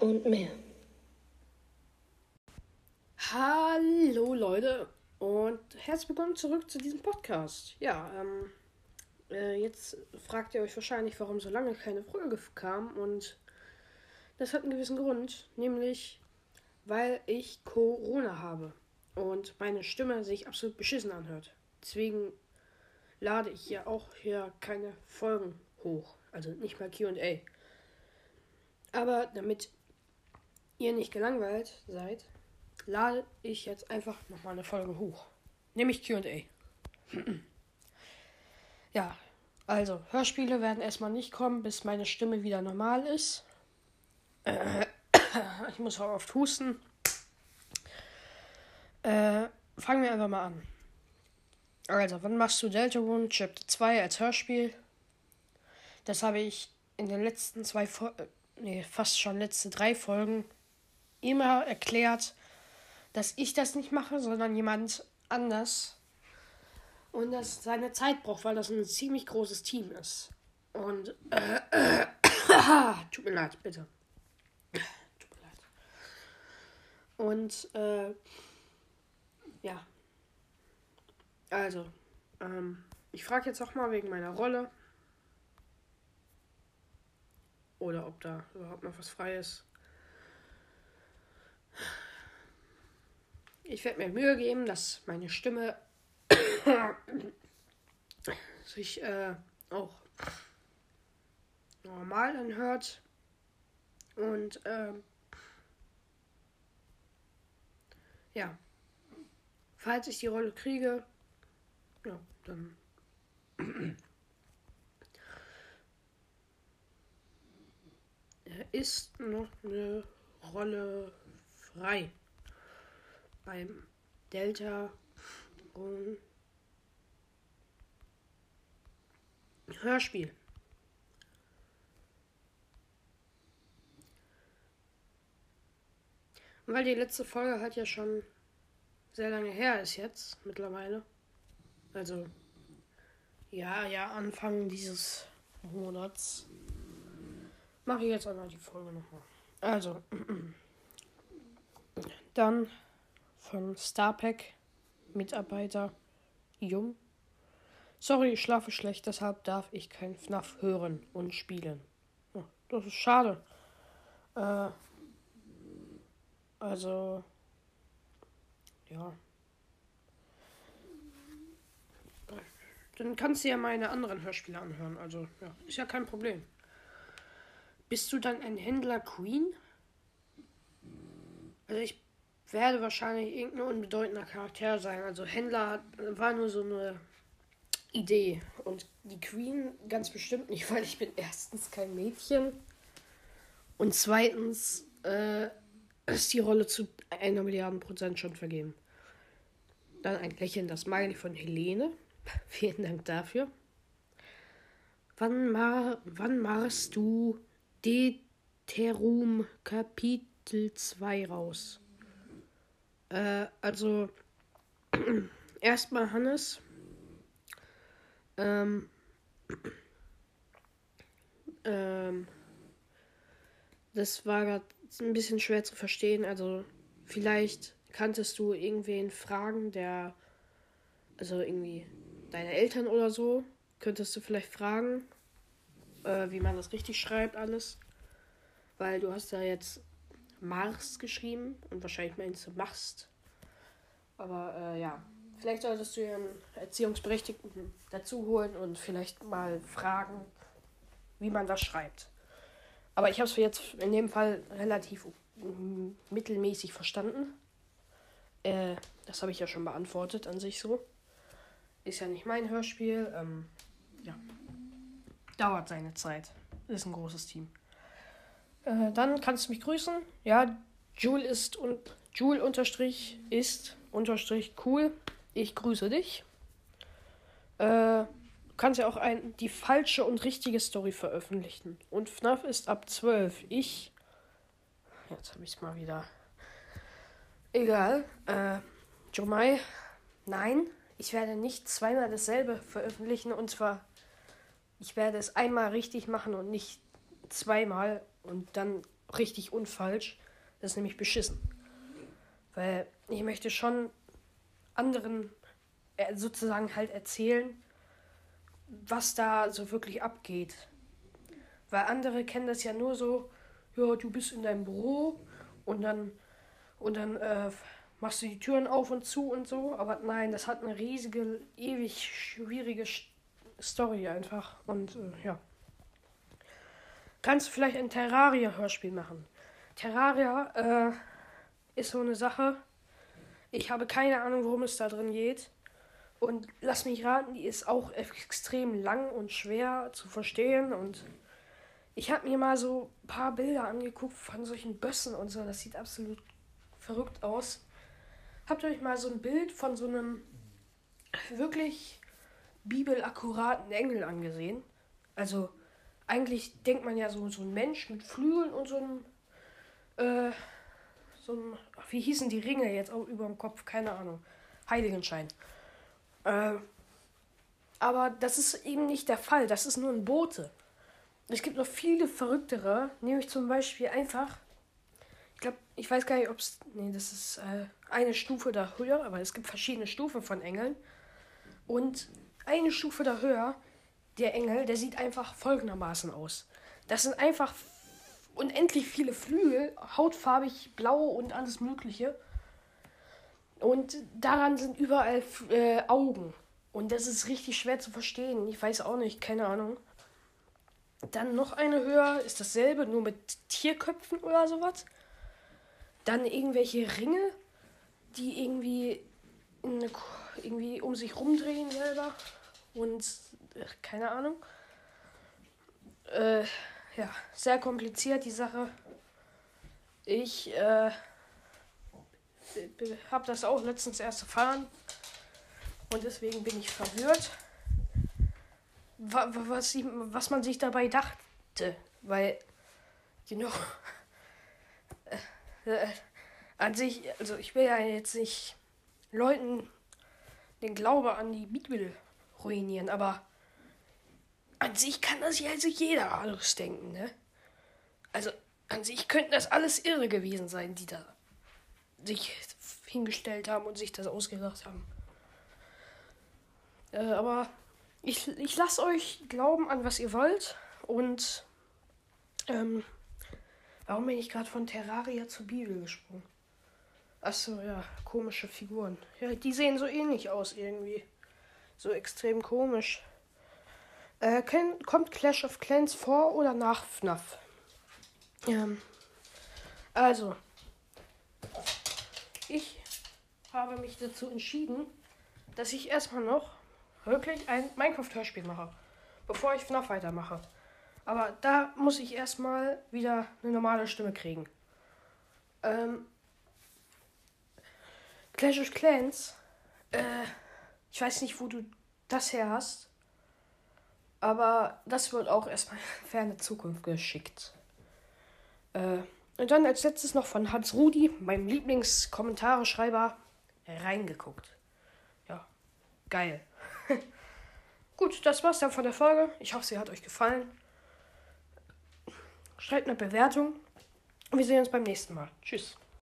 und mehr. Hallo Leute und herzlich willkommen zurück zu diesem Podcast. Ja, ähm, äh, jetzt fragt ihr euch wahrscheinlich, warum so lange keine Folge kam und das hat einen gewissen Grund, nämlich weil ich Corona habe und meine Stimme sich absolut beschissen anhört. Deswegen lade ich ja auch hier keine Folgen hoch, also nicht mal Q&A. Aber damit ihr nicht gelangweilt seid, lade ich jetzt einfach nochmal eine Folge hoch. Nämlich QA. ja, also Hörspiele werden erstmal nicht kommen, bis meine Stimme wieder normal ist. Äh, ich muss auch oft husten. Äh, fangen wir einfach mal an. Also, wann machst du Deltarune Chapter 2 als Hörspiel? Das habe ich in den letzten zwei Folgen nee, fast schon letzte drei Folgen immer erklärt, dass ich das nicht mache, sondern jemand anders. Und das seine Zeit braucht, weil das ein ziemlich großes Team ist. Und äh, äh, tut mir leid, bitte. Tut mir leid. Und äh, ja. Also, ähm, ich frage jetzt auch mal wegen meiner Rolle. Oder ob da überhaupt noch was frei ist. Ich werde mir Mühe geben, dass meine Stimme sich äh, auch normal anhört. Und äh, ja, falls ich die Rolle kriege, ja, dann ist noch eine Rolle frei beim Delta und Hörspiel. Und weil die letzte Folge halt ja schon sehr lange her ist jetzt mittlerweile. Also ja, ja, Anfang dieses Monats mache ich jetzt einmal die Folge nochmal. Also, dann von Starpack, Mitarbeiter, Jung. Sorry, ich schlafe schlecht, deshalb darf ich kein FNAF hören und spielen. Das ist schade. Äh, also, ja. Dann kannst du ja meine anderen Hörspiele anhören. Also, ja, ist ja kein Problem. Bist du dann ein Händler Queen? Also ich werde wahrscheinlich irgendein unbedeutender Charakter sein. Also Händler war nur so eine Idee. Und die Queen ganz bestimmt nicht, weil ich bin erstens kein Mädchen. Und zweitens äh, ist die Rolle zu einer Milliarde Prozent schon vergeben. Dann ein lächelnder Smiley von Helene. Vielen Dank dafür. Wann, ma wann machst du Deterum Kapitel 2 raus. Äh, also, erstmal Hannes. Ähm, ähm, das war gerade ein bisschen schwer zu verstehen. Also, vielleicht kanntest du irgendwen fragen, der, also irgendwie deine Eltern oder so, könntest du vielleicht fragen äh, wie man das richtig schreibt, alles. Weil du hast ja jetzt Mars geschrieben und wahrscheinlich meinst du machst. Aber äh, ja, vielleicht solltest du einen Erziehungsberechtigten dazu holen und vielleicht mal fragen, wie man das schreibt. Aber ich habe es jetzt in dem Fall relativ mittelmäßig verstanden. Äh, das habe ich ja schon beantwortet an sich so. Ist ja nicht mein Hörspiel. Ähm, ja dauert seine Zeit. Ist ein großes Team. Äh, dann kannst du mich grüßen. Ja, Jule ist und Jule unterstrich ist unterstrich cool. Ich grüße dich. Äh, du kannst ja auch ein, die falsche und richtige Story veröffentlichen. Und FNAF ist ab 12. Ich. Jetzt habe ich es mal wieder. Egal. Äh, Jomai. Nein, ich werde nicht zweimal dasselbe veröffentlichen. Und zwar ich werde es einmal richtig machen und nicht zweimal und dann richtig und falsch. Das ist nämlich beschissen. Weil ich möchte schon anderen äh, sozusagen halt erzählen, was da so wirklich abgeht. Weil andere kennen das ja nur so, ja, du bist in deinem Büro und dann und dann äh, machst du die Türen auf und zu und so. Aber nein, das hat eine riesige, ewig schwierige Story einfach. Und äh, ja. Kannst du vielleicht ein Terraria-Hörspiel machen? Terraria äh, ist so eine Sache. Ich habe keine Ahnung, worum es da drin geht. Und lass mich raten, die ist auch extrem lang und schwer zu verstehen. Und ich habe mir mal so ein paar Bilder angeguckt von solchen Bössen und so. Das sieht absolut verrückt aus. Habt ihr euch mal so ein Bild von so einem wirklich bibelakkuraten Engel angesehen? Also, eigentlich denkt man ja so, so ein Mensch mit Flügeln und so einem, äh, so einem, wie hießen die Ringe jetzt auch über dem Kopf? Keine Ahnung. Heiligenschein. Äh, aber das ist eben nicht der Fall. Das ist nur ein Bote. Es gibt noch viele verrücktere, nämlich zum Beispiel einfach ich glaube, ich weiß gar nicht, ob es. Nee, das ist äh, eine Stufe da höher, aber es gibt verschiedene Stufen von Engeln. Und eine Stufe da höher, der Engel, der sieht einfach folgendermaßen aus. Das sind einfach unendlich viele Flügel, hautfarbig, blau und alles Mögliche. Und daran sind überall äh, Augen. Und das ist richtig schwer zu verstehen. Ich weiß auch nicht, keine Ahnung. Dann noch eine höher ist dasselbe, nur mit Tierköpfen oder sowas. Dann irgendwelche Ringe, die irgendwie, eine, irgendwie um sich rumdrehen selber. Und äh, keine Ahnung. Äh, ja, sehr kompliziert die Sache. Ich äh, habe das auch letztens erst erfahren. Und deswegen bin ich verwirrt, was, was man sich dabei dachte. Weil, you know, äh, an sich, also ich will ja jetzt nicht Leuten den Glaube an die Bibel ruinieren, aber an sich kann das ja also jeder alles denken, ne? Also an sich könnten das alles irre gewesen sein, die da sich hingestellt haben und sich das ausgedacht haben. Äh, aber ich, ich lasse euch glauben an was ihr wollt und ähm, Warum bin ich gerade von Terraria zur Bibel gesprungen? Achso, ja, komische Figuren. Ja, die sehen so ähnlich aus irgendwie. So extrem komisch. Äh, kommt Clash of Clans vor oder nach FNAF? Ähm, also, ich habe mich dazu entschieden, dass ich erstmal noch wirklich ein Minecraft-Hörspiel mache, bevor ich FNAF weitermache. Aber da muss ich erstmal wieder eine normale Stimme kriegen. Ähm, Clash of Clans, äh, ich weiß nicht, wo du das her hast, aber das wird auch erstmal ferne Zukunft geschickt. Äh, und dann als letztes noch von Hans Rudi, meinem Lieblingskommentare-Schreiber, reingeguckt. Ja, geil. Gut, das war's dann von der Folge. Ich hoffe, sie hat euch gefallen. Schreibt eine Bewertung. Und wir sehen uns beim nächsten Mal. Tschüss.